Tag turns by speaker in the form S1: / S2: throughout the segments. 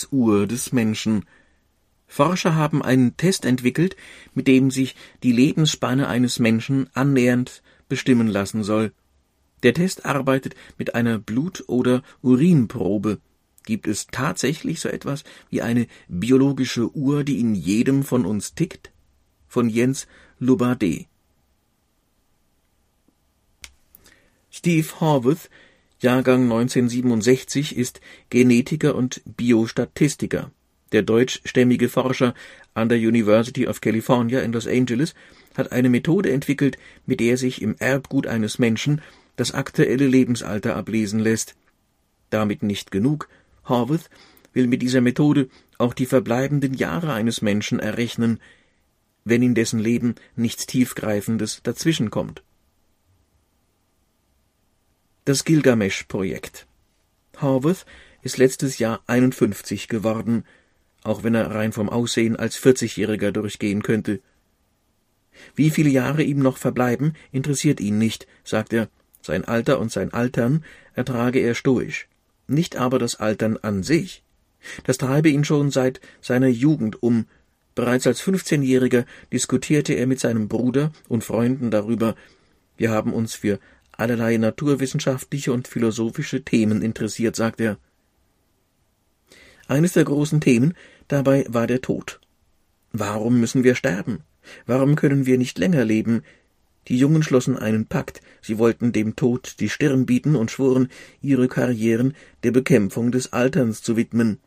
S1: Lebensuhr des Menschen. Forscher haben einen Test entwickelt, mit dem sich die Lebensspanne eines Menschen annähernd bestimmen lassen soll. Der Test arbeitet mit einer Blut- oder Urinprobe. Gibt es tatsächlich so etwas wie eine biologische Uhr, die in jedem von uns tickt? Von Jens Lubade. Steve Horvath, Jahrgang 1967, ist Genetiker und Biostatistiker. Der deutschstämmige Forscher an der University of California in Los Angeles hat eine Methode entwickelt, mit der sich im Erbgut eines Menschen das aktuelle Lebensalter ablesen lässt. Damit nicht genug. Horvath will mit dieser Methode auch die verbleibenden Jahre eines Menschen errechnen, wenn in dessen Leben nichts Tiefgreifendes dazwischenkommt. Das Gilgamesch-Projekt. Horvath ist letztes Jahr 51 geworden, auch wenn er rein vom Aussehen als 40-Jähriger durchgehen könnte. Wie viele Jahre ihm noch verbleiben, interessiert ihn nicht, sagt er. Sein Alter und sein Altern ertrage er stoisch. Nicht aber das Altern an sich. Das treibe ihn schon seit seiner Jugend um. Bereits als 15-Jähriger diskutierte er mit seinem Bruder und Freunden darüber. Wir haben uns für allerlei naturwissenschaftliche und philosophische Themen interessiert, sagt er. Eines der großen Themen dabei war der Tod. Warum müssen wir sterben? Warum können wir nicht länger leben? Die Jungen schlossen einen Pakt, sie wollten dem Tod die Stirn bieten und schworen, ihre Karrieren der Bekämpfung des Alterns zu widmen.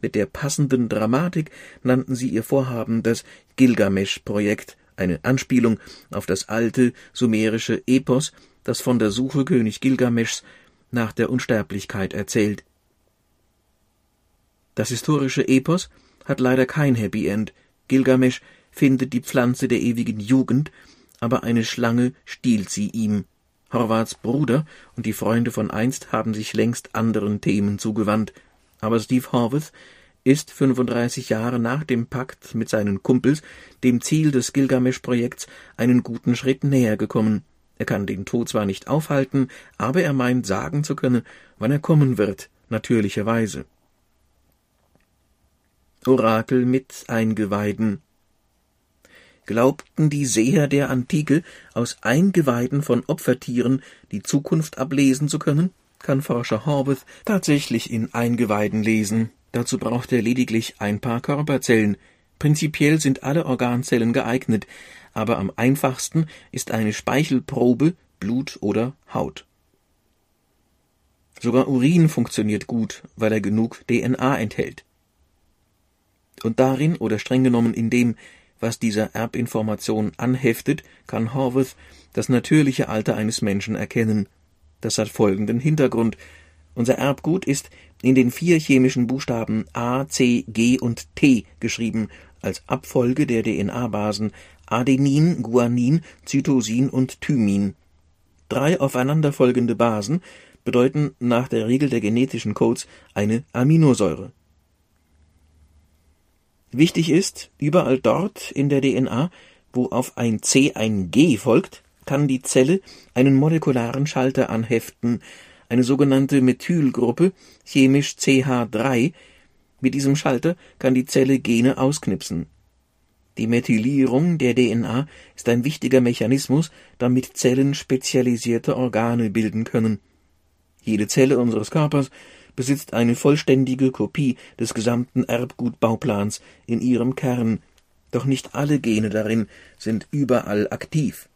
S1: Mit der passenden Dramatik nannten sie ihr Vorhaben das Gilgamesch-Projekt, eine Anspielung auf das alte sumerische Epos, das von der Suche König Gilgameschs nach der Unsterblichkeit erzählt. Das historische Epos hat leider kein Happy End. Gilgamesch findet die Pflanze der ewigen Jugend, aber eine Schlange stiehlt sie ihm. Horvaths Bruder und die Freunde von einst haben sich längst anderen Themen zugewandt, aber Steve Horvath ist 35 Jahre nach dem Pakt mit seinen Kumpels dem Ziel des Gilgamesch-Projekts einen guten Schritt näher gekommen. Er kann den Tod zwar nicht aufhalten, aber er meint sagen zu können, wann er kommen wird, natürlicherweise. Orakel mit Eingeweiden Glaubten die Seher der Antike, aus Eingeweiden von Opfertieren die Zukunft ablesen zu können? Kann Forscher Horvath tatsächlich in Eingeweiden lesen. Dazu braucht er lediglich ein paar Körperzellen. Prinzipiell sind alle Organzellen geeignet, aber am einfachsten ist eine Speichelprobe, Blut oder Haut. Sogar Urin funktioniert gut, weil er genug DNA enthält. Und darin oder streng genommen in dem, was dieser Erbinformation anheftet, kann Horvath das natürliche Alter eines Menschen erkennen. Das hat folgenden Hintergrund. Unser Erbgut ist in den vier chemischen Buchstaben A, C, G und T geschrieben, als Abfolge der DNA-Basen Adenin, Guanin, Cytosin und Thymin. Drei aufeinanderfolgende Basen bedeuten nach der Regel der genetischen Codes eine Aminosäure. Wichtig ist, überall dort in der DNA, wo auf ein C ein G folgt, kann die Zelle einen molekularen Schalter anheften, eine sogenannte Methylgruppe, chemisch CH3. Mit diesem Schalter kann die Zelle Gene ausknipsen. Die Methylierung der DNA ist ein wichtiger Mechanismus, damit Zellen spezialisierte Organe bilden können. Jede Zelle unseres Körpers besitzt eine vollständige Kopie des gesamten Erbgutbauplans in ihrem Kern, doch nicht alle Gene darin sind überall aktiv.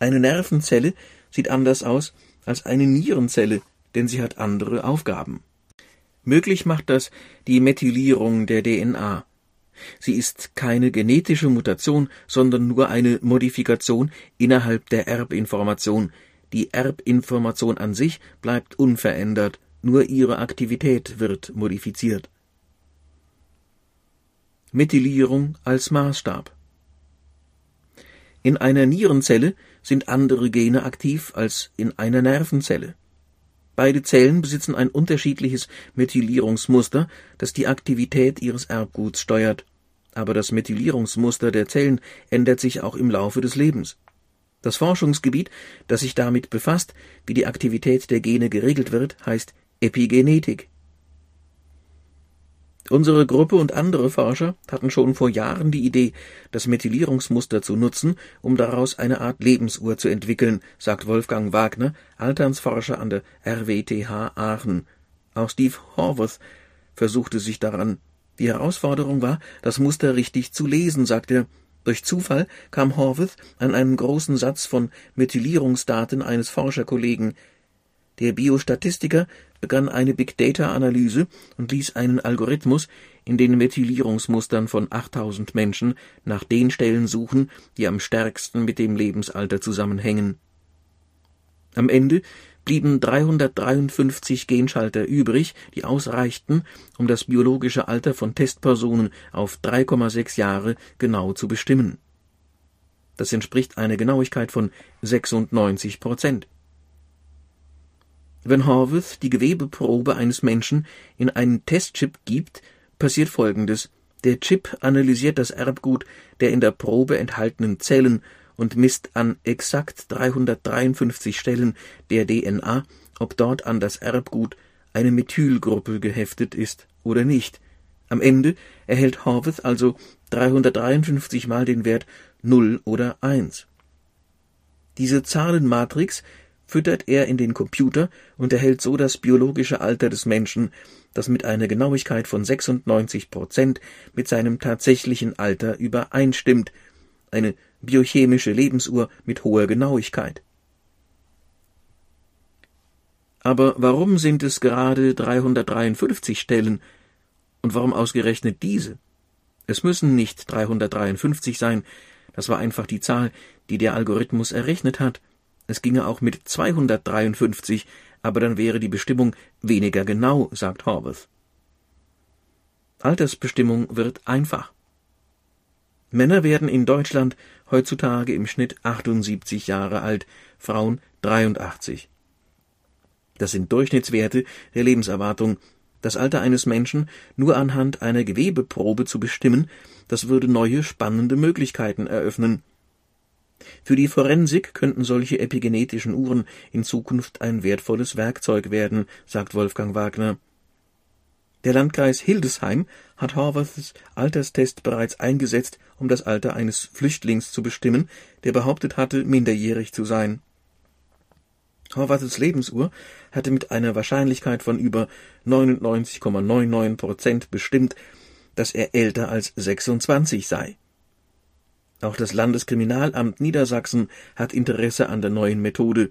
S1: Eine Nervenzelle sieht anders aus als eine Nierenzelle, denn sie hat andere Aufgaben. Möglich macht das die Methylierung der DNA. Sie ist keine genetische Mutation, sondern nur eine Modifikation innerhalb der Erbinformation. Die Erbinformation an sich bleibt unverändert, nur ihre Aktivität wird modifiziert. Methylierung als Maßstab In einer Nierenzelle sind andere Gene aktiv als in einer Nervenzelle. Beide Zellen besitzen ein unterschiedliches Methylierungsmuster, das die Aktivität ihres Erbguts steuert. Aber das Methylierungsmuster der Zellen ändert sich auch im Laufe des Lebens. Das Forschungsgebiet, das sich damit befasst, wie die Aktivität der Gene geregelt wird, heißt Epigenetik. Unsere Gruppe und andere Forscher hatten schon vor Jahren die Idee, das Methylierungsmuster zu nutzen, um daraus eine Art Lebensuhr zu entwickeln, sagt Wolfgang Wagner, Alternsforscher an der RWTH Aachen. Auch Steve Horvath versuchte sich daran. Die Herausforderung war, das Muster richtig zu lesen, sagt er. Durch Zufall kam Horvath an einen großen Satz von Methylierungsdaten eines Forscherkollegen. Der Biostatistiker begann eine Big-Data-Analyse und ließ einen Algorithmus in den Methylierungsmustern von 8000 Menschen nach den Stellen suchen, die am stärksten mit dem Lebensalter zusammenhängen. Am Ende blieben 353 Genschalter übrig, die ausreichten, um das biologische Alter von Testpersonen auf 3,6 Jahre genau zu bestimmen. Das entspricht einer Genauigkeit von 96 Prozent. Wenn Horvath die Gewebeprobe eines Menschen in einen Testchip gibt, passiert Folgendes. Der Chip analysiert das Erbgut der in der Probe enthaltenen Zellen und misst an exakt 353 Stellen der DNA, ob dort an das Erbgut eine Methylgruppe geheftet ist oder nicht. Am Ende erhält Horvath also 353 mal den Wert 0 oder 1. Diese Zahlenmatrix füttert er in den Computer und erhält so das biologische Alter des Menschen, das mit einer Genauigkeit von 96 Prozent mit seinem tatsächlichen Alter übereinstimmt, eine biochemische Lebensuhr mit hoher Genauigkeit. Aber warum sind es gerade 353 Stellen und warum ausgerechnet diese? Es müssen nicht 353 sein, das war einfach die Zahl, die der Algorithmus errechnet hat. Es ginge auch mit 253, aber dann wäre die Bestimmung weniger genau, sagt Horvath. Altersbestimmung wird einfach. Männer werden in Deutschland heutzutage im Schnitt 78 Jahre alt, Frauen 83. Das sind Durchschnittswerte der Lebenserwartung. Das Alter eines Menschen nur anhand einer Gewebeprobe zu bestimmen, das würde neue spannende Möglichkeiten eröffnen. Für die Forensik könnten solche epigenetischen Uhren in Zukunft ein wertvolles Werkzeug werden, sagt Wolfgang Wagner. Der Landkreis Hildesheim hat Horvaths Alterstest bereits eingesetzt, um das Alter eines Flüchtlings zu bestimmen, der behauptet hatte, minderjährig zu sein. Horvaths Lebensuhr hatte mit einer Wahrscheinlichkeit von über 99,99 Prozent bestimmt, dass er älter als 26 sei. Auch das Landeskriminalamt Niedersachsen hat Interesse an der neuen Methode.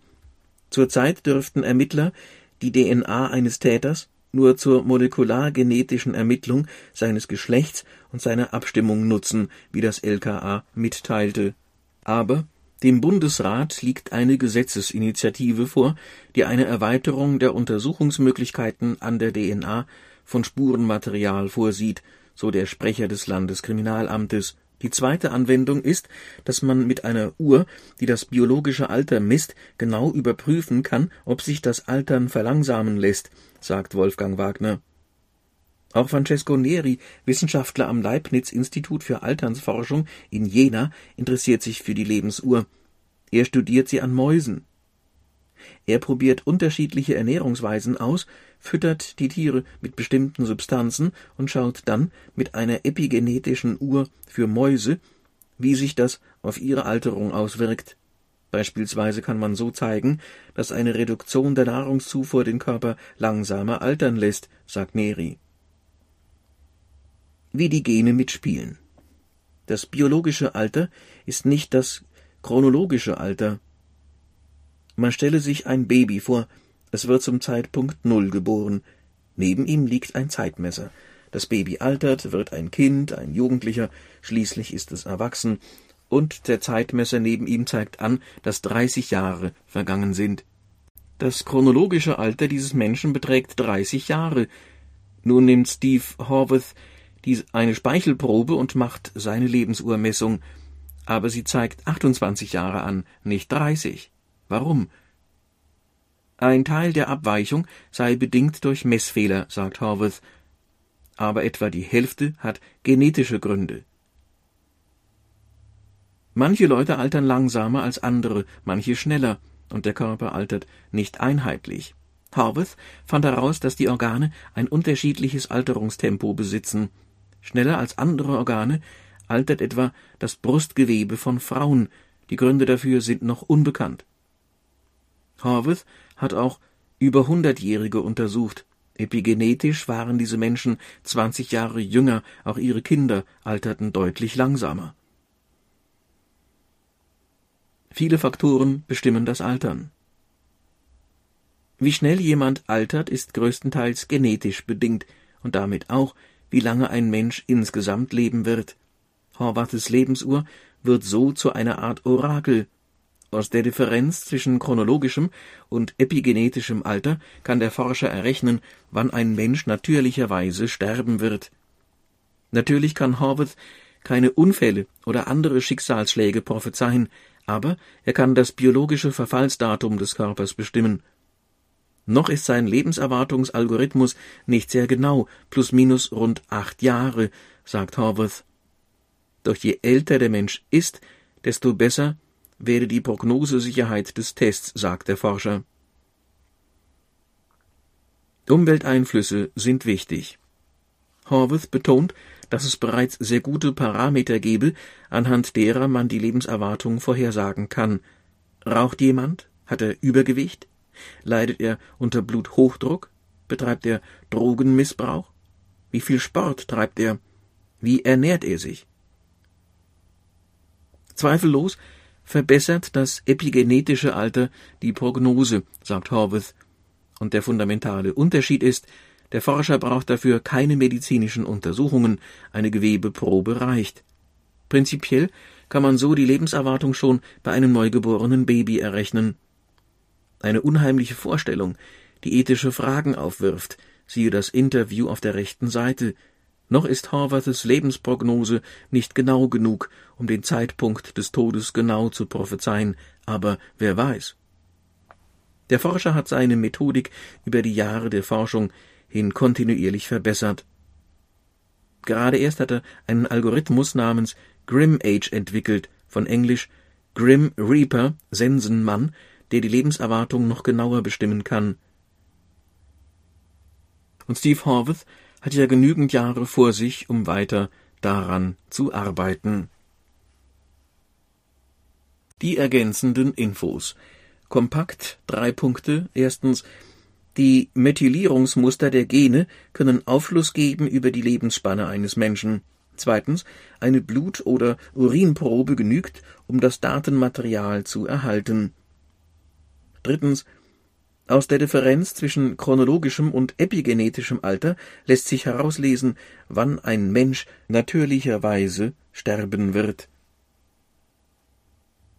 S1: Zurzeit dürften Ermittler die DNA eines Täters nur zur molekulargenetischen Ermittlung seines Geschlechts und seiner Abstimmung nutzen, wie das LKA mitteilte. Aber dem Bundesrat liegt eine Gesetzesinitiative vor, die eine Erweiterung der Untersuchungsmöglichkeiten an der DNA von Spurenmaterial vorsieht, so der Sprecher des Landeskriminalamtes die zweite Anwendung ist, dass man mit einer Uhr, die das biologische Alter misst, genau überprüfen kann, ob sich das Altern verlangsamen lässt, sagt Wolfgang Wagner. Auch Francesco Neri, Wissenschaftler am Leibniz-Institut für Alternsforschung in Jena, interessiert sich für die Lebensuhr. Er studiert sie an Mäusen. Er probiert unterschiedliche Ernährungsweisen aus, füttert die Tiere mit bestimmten Substanzen und schaut dann mit einer epigenetischen Uhr für Mäuse, wie sich das auf ihre Alterung auswirkt. Beispielsweise kann man so zeigen, dass eine Reduktion der Nahrungszufuhr den Körper langsamer altern lässt, sagt Neri. Wie die Gene mitspielen. Das biologische Alter ist nicht das chronologische Alter, man stelle sich ein Baby vor, es wird zum Zeitpunkt Null geboren. Neben ihm liegt ein Zeitmesser. Das Baby altert, wird ein Kind, ein Jugendlicher, schließlich ist es erwachsen, und der Zeitmesser neben ihm zeigt an, dass dreißig Jahre vergangen sind. Das chronologische Alter dieses Menschen beträgt dreißig Jahre. Nun nimmt Steve Horvath eine Speichelprobe und macht seine Lebensuhrmessung, aber sie zeigt 28 Jahre an, nicht 30. Warum? Ein Teil der Abweichung sei bedingt durch Messfehler, sagt Horvath, aber etwa die Hälfte hat genetische Gründe. Manche Leute altern langsamer als andere, manche schneller, und der Körper altert nicht einheitlich. Horvath fand heraus, dass die Organe ein unterschiedliches Alterungstempo besitzen. Schneller als andere Organe altert etwa das Brustgewebe von Frauen, die Gründe dafür sind noch unbekannt. Horvath hat auch über Hundertjährige untersucht. Epigenetisch waren diese Menschen 20 Jahre jünger, auch ihre Kinder alterten deutlich langsamer. Viele Faktoren bestimmen das Altern. Wie schnell jemand altert, ist größtenteils genetisch bedingt und damit auch, wie lange ein Mensch insgesamt leben wird. Horvaths Lebensuhr wird so zu einer Art Orakel. Aus der Differenz zwischen chronologischem und epigenetischem Alter kann der Forscher errechnen, wann ein Mensch natürlicherweise sterben wird. Natürlich kann Horvath keine Unfälle oder andere Schicksalsschläge prophezeien, aber er kann das biologische Verfallsdatum des Körpers bestimmen. Noch ist sein Lebenserwartungsalgorithmus nicht sehr genau, plus minus rund acht Jahre, sagt Horvath. Doch je älter der Mensch ist, desto besser werde die Prognosesicherheit des Tests, sagt der Forscher. Umwelteinflüsse sind wichtig. Horvath betont, dass es bereits sehr gute Parameter gebe, anhand derer man die Lebenserwartung vorhersagen kann. Raucht jemand? Hat er Übergewicht? Leidet er unter Bluthochdruck? Betreibt er Drogenmissbrauch? Wie viel Sport treibt er? Wie ernährt er sich? Zweifellos verbessert das epigenetische Alter die Prognose, sagt Horvath. Und der fundamentale Unterschied ist, der Forscher braucht dafür keine medizinischen Untersuchungen, eine Gewebeprobe reicht. Prinzipiell kann man so die Lebenserwartung schon bei einem neugeborenen Baby errechnen. Eine unheimliche Vorstellung, die ethische Fragen aufwirft, siehe das Interview auf der rechten Seite. Noch ist Horvaths Lebensprognose nicht genau genug, um den Zeitpunkt des Todes genau zu prophezeien, aber wer weiß. Der Forscher hat seine Methodik über die Jahre der Forschung hin kontinuierlich verbessert. Gerade erst hat er einen Algorithmus namens Grim Age entwickelt, von Englisch Grim Reaper, Sensenmann, der die Lebenserwartung noch genauer bestimmen kann. Und Steve Horvath hat ja genügend Jahre vor sich, um weiter daran zu arbeiten. Die ergänzenden Infos. Kompakt drei Punkte. Erstens die Methylierungsmuster der Gene können Aufschluss geben über die Lebensspanne eines Menschen. Zweitens, eine Blut- oder Urinprobe genügt, um das Datenmaterial zu erhalten. Drittens, aus der Differenz zwischen chronologischem und epigenetischem Alter lässt sich herauslesen, wann ein Mensch natürlicherweise sterben wird.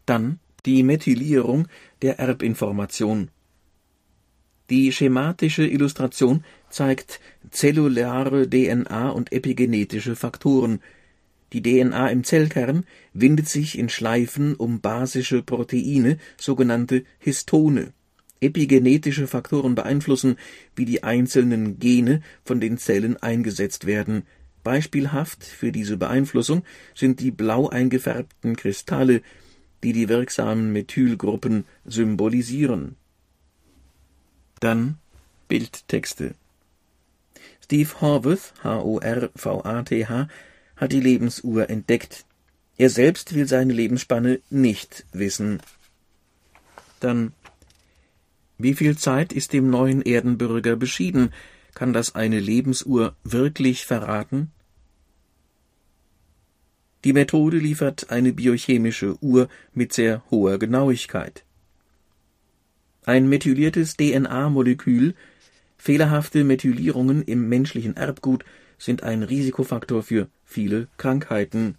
S1: Dann die Methylierung der Erbinformation. Die schematische Illustration zeigt zellulare DNA und epigenetische Faktoren. Die DNA im Zellkern windet sich in Schleifen um basische Proteine, sogenannte Histone. Epigenetische Faktoren beeinflussen, wie die einzelnen Gene von den Zellen eingesetzt werden. Beispielhaft für diese Beeinflussung sind die blau eingefärbten Kristalle, die die wirksamen Methylgruppen symbolisieren dann Bildtexte. Steve Horvath, H-O-R-V-A-T-H, hat die Lebensuhr entdeckt. Er selbst will seine Lebensspanne nicht wissen. Dann Wie viel Zeit ist dem neuen Erdenbürger beschieden? Kann das eine Lebensuhr wirklich verraten? Die Methode liefert eine biochemische Uhr mit sehr hoher Genauigkeit. Ein methyliertes DNA-Molekül, fehlerhafte Methylierungen im menschlichen Erbgut sind ein Risikofaktor für viele Krankheiten.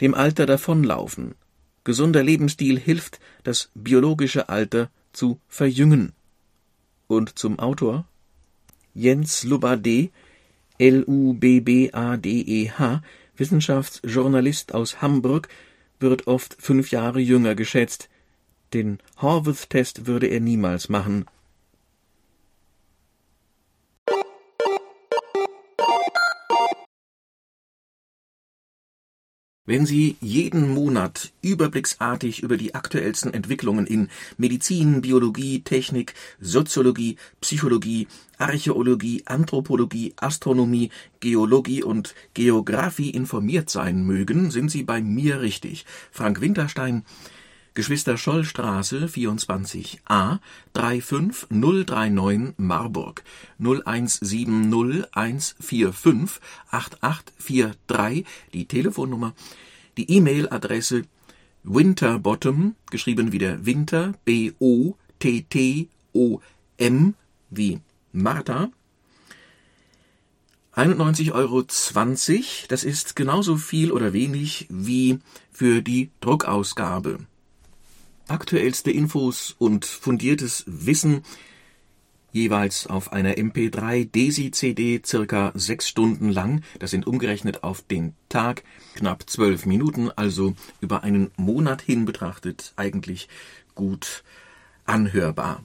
S1: Dem Alter davonlaufen. Gesunder Lebensstil hilft, das biologische Alter zu verjüngen. Und zum Autor Jens Lubade, L-U-B-B-A-D-E-H, Wissenschaftsjournalist aus Hamburg, wird oft fünf Jahre jünger geschätzt. Den Horvath-Test würde er niemals machen. Wenn Sie jeden Monat überblicksartig über die aktuellsten Entwicklungen in Medizin, Biologie, Technik, Soziologie, Psychologie, Archäologie, Anthropologie, Astronomie, Geologie und Geographie informiert sein mögen, sind Sie bei mir richtig. Frank Winterstein, Geschwister Schollstraße 24a 35039 Marburg 01701458843 die Telefonnummer, die E-Mail-Adresse winterbottom, geschrieben wie der Winter, B-O-T-T-O-M, wie Martha, 91,20 Euro, das ist genauso viel oder wenig wie für die Druckausgabe aktuellste Infos und fundiertes Wissen jeweils auf einer MP3 Desi-CD circa sechs Stunden lang, das sind umgerechnet auf den Tag knapp zwölf Minuten, also über einen Monat hin betrachtet eigentlich gut anhörbar.